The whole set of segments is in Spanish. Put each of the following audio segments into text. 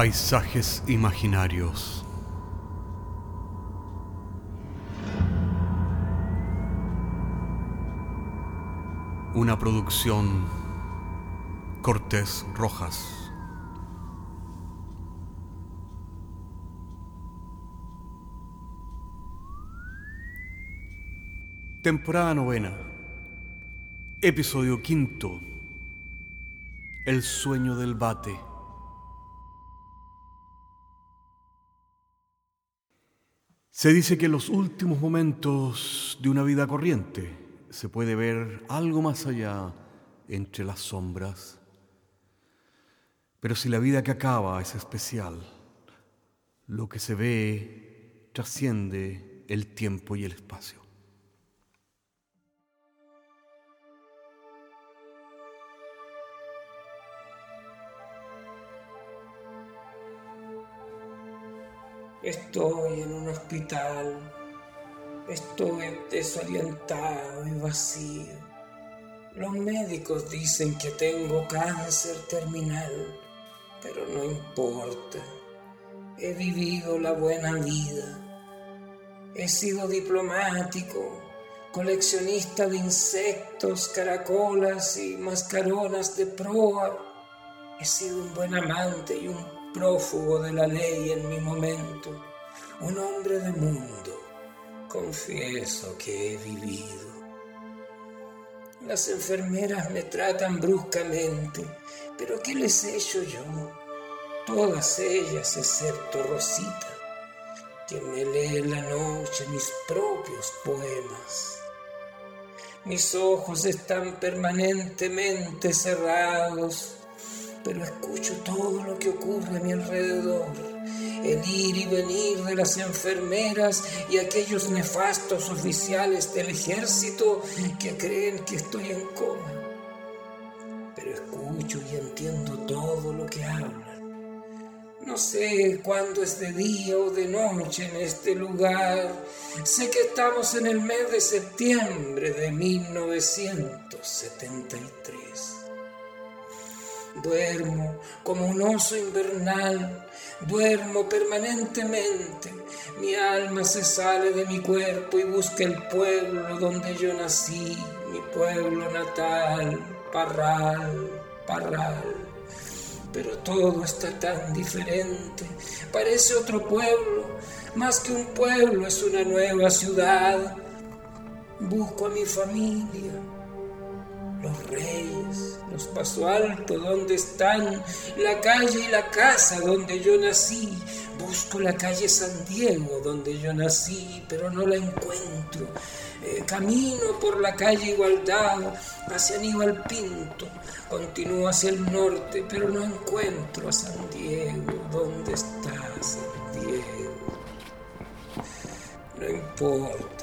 Paisajes imaginarios. Una producción Cortés Rojas. Temporada novena. Episodio quinto. El sueño del bate. Se dice que en los últimos momentos de una vida corriente se puede ver algo más allá entre las sombras. Pero si la vida que acaba es especial, lo que se ve trasciende el tiempo y el espacio. Estoy en un hospital. Estoy desorientado y vacío. Los médicos dicen que tengo cáncer terminal, pero no importa. He vivido la buena vida. He sido diplomático, coleccionista de insectos, caracolas y mascaronas de proa. He sido un buen amante y un prófugo de la ley en mi momento, un hombre de mundo, confieso que he vivido. Las enfermeras me tratan bruscamente, pero ¿qué les he hecho yo? Todas ellas, excepto Rosita, que me lee en la noche mis propios poemas. Mis ojos están permanentemente cerrados pero escucho todo lo que ocurre a mi alrededor, el ir y venir de las enfermeras y aquellos nefastos oficiales del ejército que creen que estoy en coma. Pero escucho y entiendo todo lo que hablan. No sé cuándo es de día o de noche en este lugar. Sé que estamos en el mes de septiembre de 1973. Duermo como un oso invernal, duermo permanentemente. Mi alma se sale de mi cuerpo y busca el pueblo donde yo nací, mi pueblo natal, Parral, Parral. Pero todo está tan diferente, parece otro pueblo, más que un pueblo, es una nueva ciudad. Busco a mi familia, los reyes, paso alto, ¿dónde están? La calle y la casa donde yo nací. Busco la calle San Diego donde yo nací, pero no la encuentro. Eh, camino por la calle Igualdad hacia Aníbal Pinto. Continúo hacia el norte, pero no encuentro a San Diego. ¿Dónde está San Diego? No importa.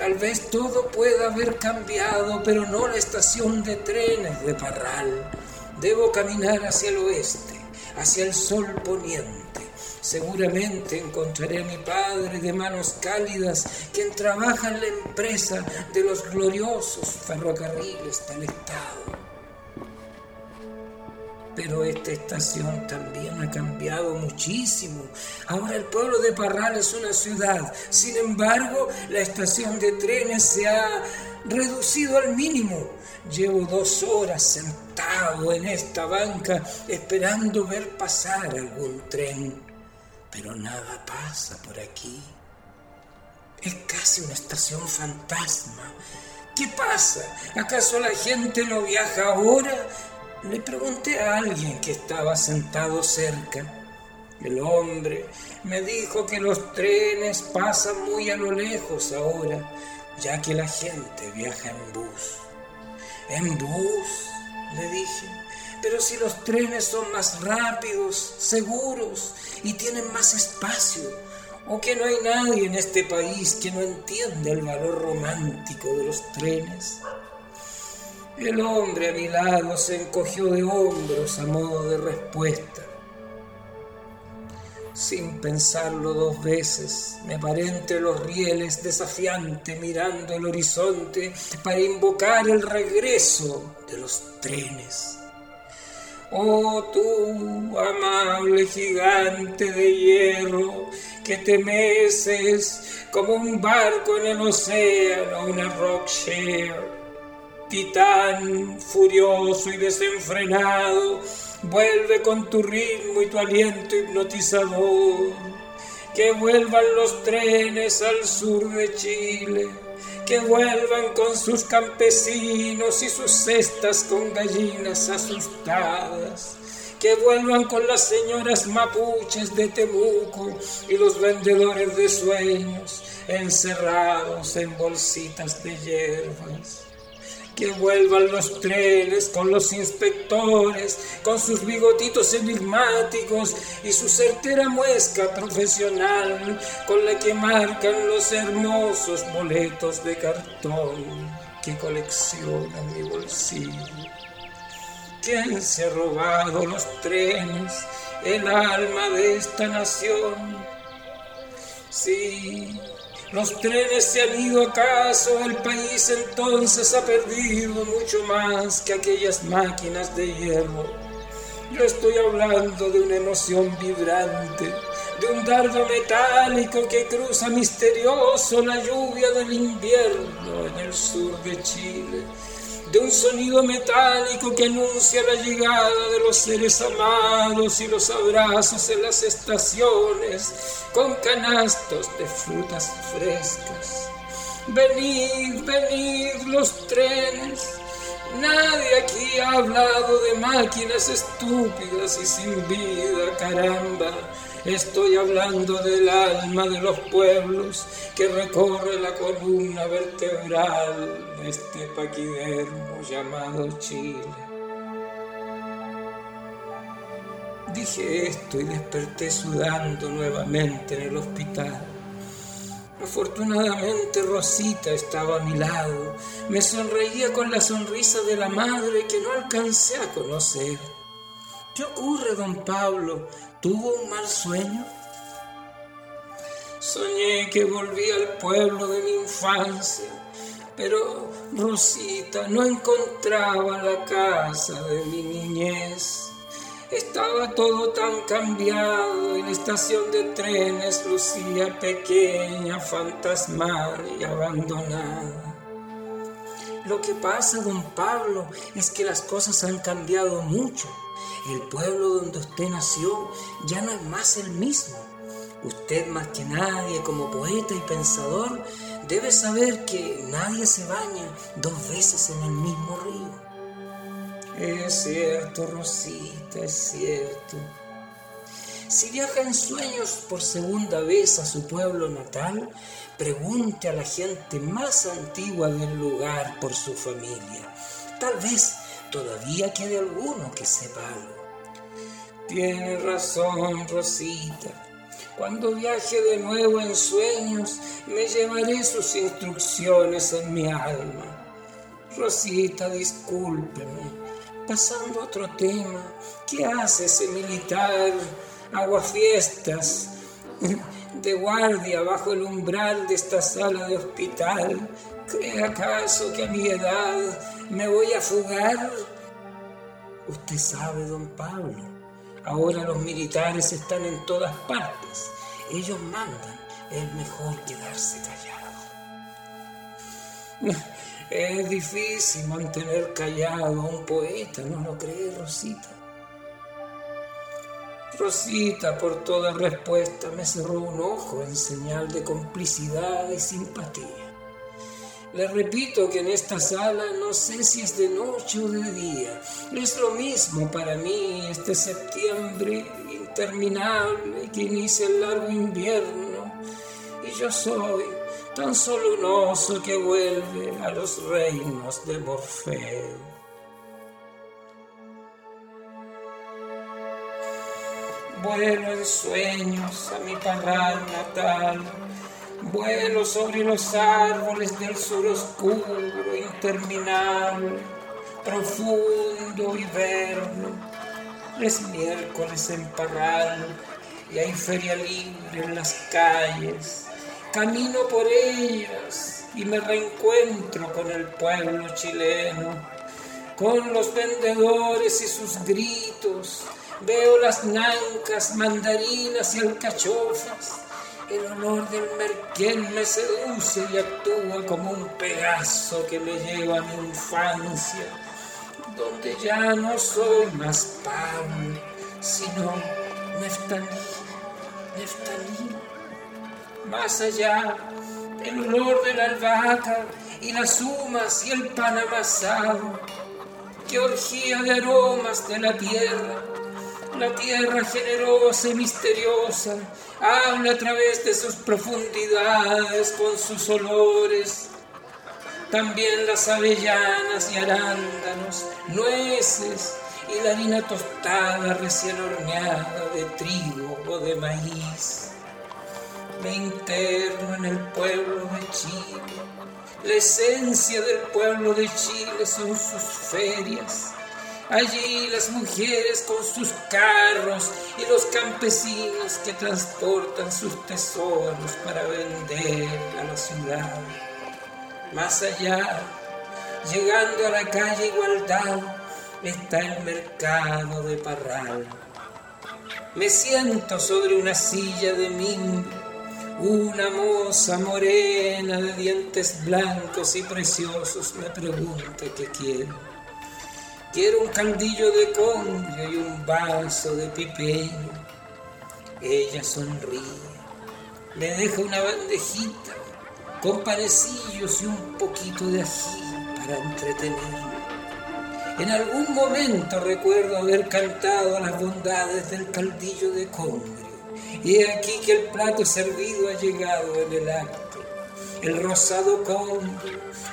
Tal vez todo pueda haber cambiado, pero no la estación de trenes de Parral. Debo caminar hacia el oeste, hacia el sol poniente. Seguramente encontraré a mi padre de manos cálidas, quien trabaja en la empresa de los gloriosos ferrocarriles del Estado pero esta estación también ha cambiado muchísimo. Ahora el pueblo de Parral es una ciudad, sin embargo la estación de trenes se ha reducido al mínimo. Llevo dos horas sentado en esta banca esperando ver pasar algún tren, pero nada pasa por aquí. Es casi una estación fantasma. ¿Qué pasa? ¿Acaso la gente no viaja ahora? Le pregunté a alguien que estaba sentado cerca. El hombre me dijo que los trenes pasan muy a lo lejos ahora, ya que la gente viaja en bus. ¿En bus? le dije. Pero si los trenes son más rápidos, seguros y tienen más espacio, o que no hay nadie en este país que no entienda el valor romántico de los trenes. El hombre a mi lado se encogió de hombros a modo de respuesta. Sin pensarlo dos veces, me paré entre los rieles desafiante mirando el horizonte para invocar el regreso de los trenes. Oh tú, amable gigante de hierro, que te meces como un barco en el océano, una rockshare. Titán furioso y desenfrenado, vuelve con tu ritmo y tu aliento hipnotizador. Que vuelvan los trenes al sur de Chile que vuelvan con sus campesinos y sus cestas con gallinas asustadas, que vuelvan con las señoras mapuches de Temuco y los vendedores de sueños encerrados en bolsitas de hierbas que vuelvan los trenes con los inspectores, con sus bigotitos enigmáticos y su certera muesca profesional con la que marcan los hermosos boletos de cartón que colecciona mi bolsillo. ¿Quién se ha robado los trenes, el alma de esta nación? Sí, los trenes se han ido acaso, el país entonces ha perdido mucho más que aquellas máquinas de hierro. Yo estoy hablando de una emoción vibrante, de un dardo metálico que cruza misterioso la lluvia del invierno en el sur de Chile de un sonido metálico que anuncia la llegada de los seres amados y los abrazos en las estaciones con canastos de frutas frescas. Venid, venid los trenes. Nadie aquí ha hablado de máquinas estúpidas y sin vida, caramba. Estoy hablando del alma de los pueblos que recorre la columna vertebral de este paquidermo llamado Chile. Dije esto y desperté sudando nuevamente en el hospital. Afortunadamente Rosita estaba a mi lado. Me sonreía con la sonrisa de la madre que no alcancé a conocer. ¿Qué ocurre, don Pablo? ¿Tuvo un mal sueño? Soñé que volví al pueblo de mi infancia, pero Rosita no encontraba la casa de mi niñez. Estaba todo tan cambiado y la estación de trenes lucía pequeña, fantasmal y abandonada. Lo que pasa, don Pablo, es que las cosas han cambiado mucho. El pueblo donde usted nació ya no es más el mismo. Usted más que nadie, como poeta y pensador, debe saber que nadie se baña dos veces en el mismo río. Es cierto, Rosita, es cierto. Si viaja en sueños por segunda vez a su pueblo natal, pregunte a la gente más antigua del lugar por su familia. Tal vez todavía quede alguno que sepa algo. Tiene razón, Rosita. Cuando viaje de nuevo en sueños, me llevaré sus instrucciones en mi alma. Rosita, discúlpeme. Pasando a otro tema, ¿qué hace ese militar aguafiestas de guardia bajo el umbral de esta sala de hospital? ¿Cree acaso que a mi edad me voy a fugar? Usted sabe, don Pablo, ahora los militares están en todas partes. Ellos mandan. Es mejor quedarse callado. Es difícil mantener callado a un poeta, ¿no lo cree Rosita? Rosita, por toda respuesta, me cerró un ojo en señal de complicidad y simpatía. Le repito que en esta sala no sé si es de noche o de día. Es lo mismo para mí este septiembre interminable que inicia el largo invierno. Y yo soy tan solo un oso que vuelve a los reinos de Morfeo. Vuelo en sueños a mi parral natal Vuelo sobre los árboles del sur oscuro, interminable, profundo y verno. Es miércoles en Parral y hay feria libre en las calles. Camino por ellas y me reencuentro con el pueblo chileno, con los vendedores y sus gritos. Veo las nancas, mandarinas y alcachofas. El olor del merquén me seduce y actúa como un pedazo que me lleva a mi infancia, donde ya no soy más Pablo, sino Neftalí, Neftalí. Más allá, el olor de la albahaca y las humas y el pan amasado, que orgía de aromas de la tierra. La tierra generosa y misteriosa habla a través de sus profundidades con sus olores. También las avellanas y arándanos, nueces y la harina tostada recién horneada de trigo o de maíz. Me interno en el pueblo de Chile la esencia del pueblo de Chile son sus ferias. Allí las mujeres con sus carros y los campesinos que transportan sus tesoros para vender a la ciudad. Más allá, llegando a la calle Igualdad, está el mercado de Parral. Me siento sobre una silla de mimbre una moza morena de dientes blancos y preciosos me pregunta qué quiero. Quiero un caldillo de congrio y un vaso de pipeño. Ella sonríe, me deja una bandejita con panecillos y un poquito de ají para entretenerme. En algún momento recuerdo haber cantado las bondades del caldillo de congrio y aquí que el plato servido ha llegado en el acto. El rosado con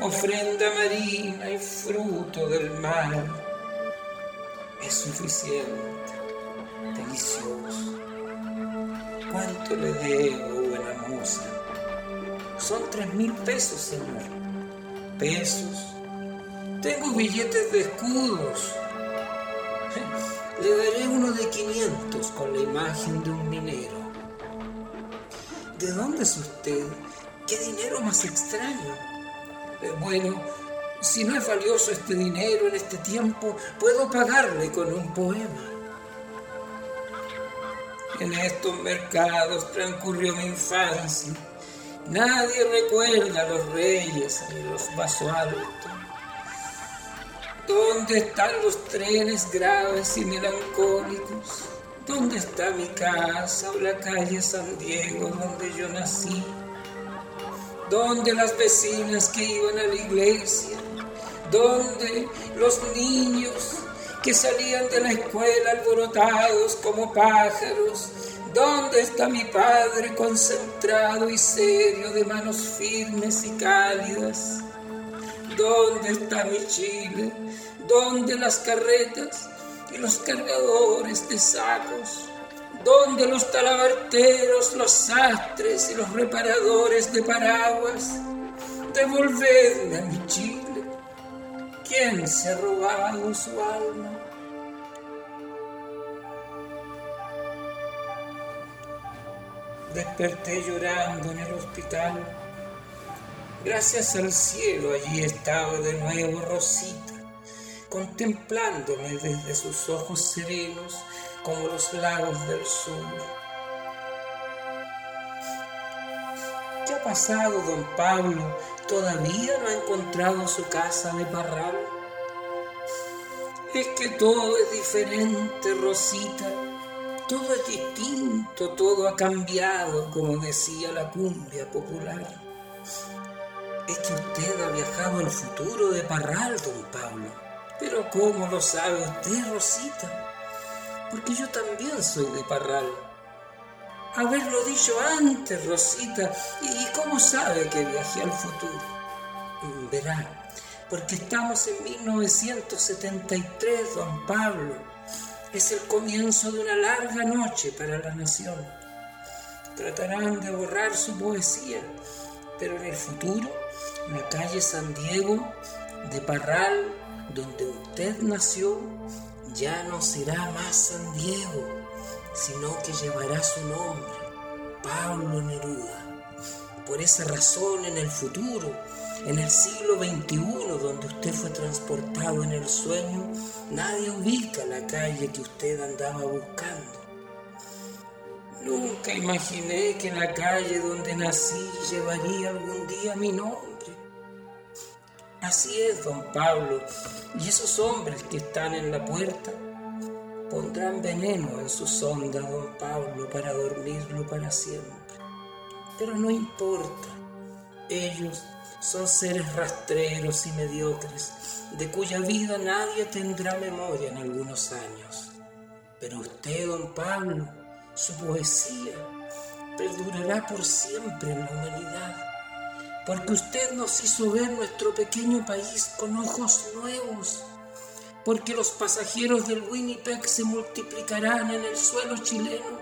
ofrenda marina y fruto del mar. Es suficiente, delicioso. ¿Cuánto le debo, buena moza? Son tres mil pesos, señor. ¿Pesos? Tengo billetes de escudos. Le daré uno de 500 con la imagen de un minero. ¿De dónde es usted? ¿Qué dinero más extraño? Eh, bueno, si no es valioso este dinero en este tiempo, puedo pagarle con un poema. En estos mercados transcurrió mi infancia. Nadie recuerda a los reyes ni los altos. ¿Dónde están los trenes graves y melancólicos? ¿Dónde está mi casa o la calle San Diego donde yo nací? ¿Dónde las vecinas que iban a la iglesia? ¿Dónde los niños que salían de la escuela alborotados como pájaros? ¿Dónde está mi padre concentrado y serio de manos firmes y cálidas? ¿Dónde está mi Chile? ¿Dónde las carretas? y los cargadores de sacos, donde los talabarteros, los sastres y los reparadores de paraguas, devolvedme a mi Chile. ¿Quién se ha robado su alma? Desperté llorando en el hospital. Gracias al cielo allí estaba de nuevo Rosita contemplándome desde sus ojos serenos como los lagos del sur. ¿Qué ha pasado, don Pablo? ¿Todavía no ha encontrado su casa de Parral? Es que todo es diferente, Rosita. Todo es distinto, todo ha cambiado, como decía la cumbia popular. Es que usted ha viajado al futuro de Parral, don Pablo. Pero ¿cómo lo sabe usted, Rosita? Porque yo también soy de Parral. Haberlo dicho antes, Rosita. ¿Y cómo sabe que viajé al futuro? Verá, porque estamos en 1973, don Pablo. Es el comienzo de una larga noche para la nación. Tratarán de borrar su poesía, pero en el futuro, la calle San Diego, de Parral, donde usted nació ya no será más San Diego, sino que llevará su nombre, Pablo Neruda. Por esa razón en el futuro, en el siglo XXI, donde usted fue transportado en el sueño, nadie ubica la calle que usted andaba buscando. Nunca imaginé que la calle donde nací llevaría algún día mi nombre. Así es, don Pablo, y esos hombres que están en la puerta pondrán veneno en su sonda, don Pablo, para dormirlo para siempre. Pero no importa, ellos son seres rastreros y mediocres, de cuya vida nadie tendrá memoria en algunos años. Pero usted, don Pablo, su poesía perdurará por siempre en la humanidad, porque usted nos hizo ver nuestro pequeño país con ojos nuevos, porque los pasajeros del Winnipeg se multiplicarán en el suelo chileno,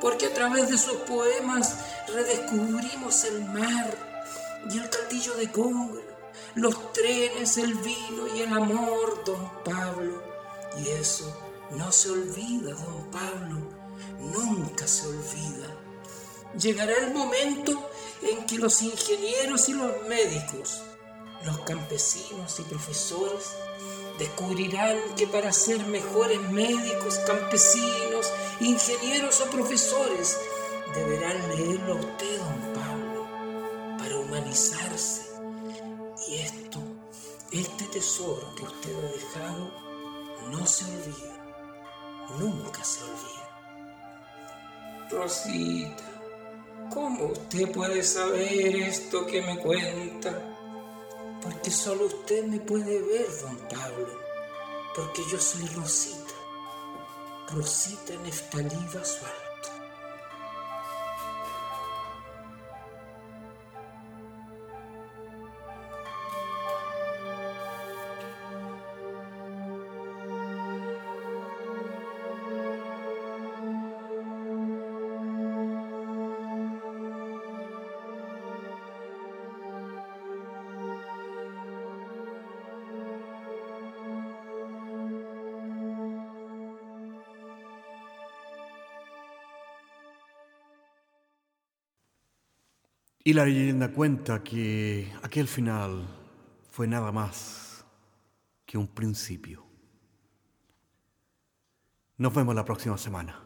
porque a través de sus poemas redescubrimos el mar y el caldillo de Congo, los trenes, el vino y el amor, don Pablo. Y eso no se olvida, don Pablo, nunca se olvida. Llegará el momento en que los ingenieros y los médicos, los campesinos y profesores descubrirán que para ser mejores médicos, campesinos, ingenieros o profesores, deberán leerlo a usted, don Pablo humanizarse. Y esto, este tesoro que usted ha dejado, no se olvida, nunca se olvida. Rosita, ¿cómo usted puede saber esto que me cuenta? Porque solo usted me puede ver, don Pablo, porque yo soy Rosita, Rosita Neftalí Basual. Y la leyenda cuenta que aquel final fue nada más que un principio. Nos vemos la próxima semana.